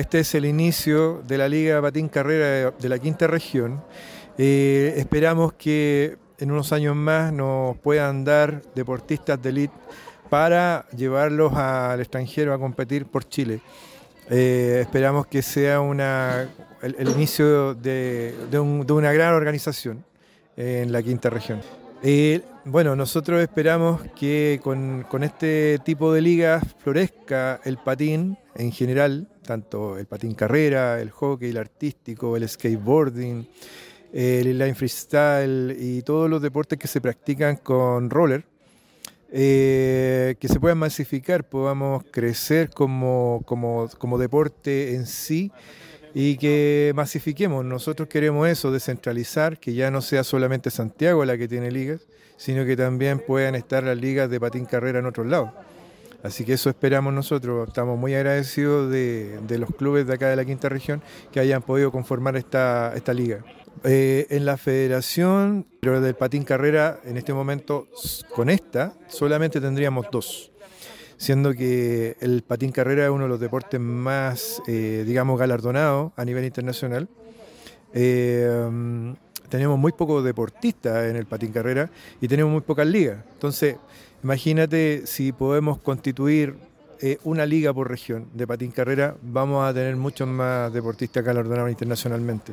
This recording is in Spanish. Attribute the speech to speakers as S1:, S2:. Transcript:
S1: Este es el inicio de la Liga Patín Carrera de la quinta región. Eh, esperamos que en unos años más nos puedan dar deportistas de elite para llevarlos al extranjero a competir por Chile. Eh, esperamos que sea una, el, inicio de, una gran organización en la quinta región. Eh, bueno, nosotros esperamos que con, este tipo de ligas florezca el patín en general, tanto el patín carrera, el hockey, el artístico, el skateboarding, el line freestyle y todos los deportes que se practican con roller eh, que se puedan masificar, podamos crecer como, como, deporte en sí y que masifiquemos. Nosotros queremos eso, descentralizar, que ya no sea solamente Santiago la que tiene ligas, sino que también puedan estar las ligas de patín carrera en otros lados. Así que eso esperamos nosotros. Estamos muy agradecidos de, los clubes de acá de la quinta región que hayan podido conformar esta, esta liga. Eh, en la federación pero del patín carrera, en este momento, con esta, solamente tendríamos dos. Siendo que el patín carrera es uno de los deportes más, eh, digamos, galardonados a nivel internacional. Eh, tenemos muy pocos deportistas en el patín carrera y tenemos muy pocas ligas. Entonces, imagínate si podemos constituir una liga por región de patín carrera, vamos a tener muchos más deportistas galardonados internacionalmente.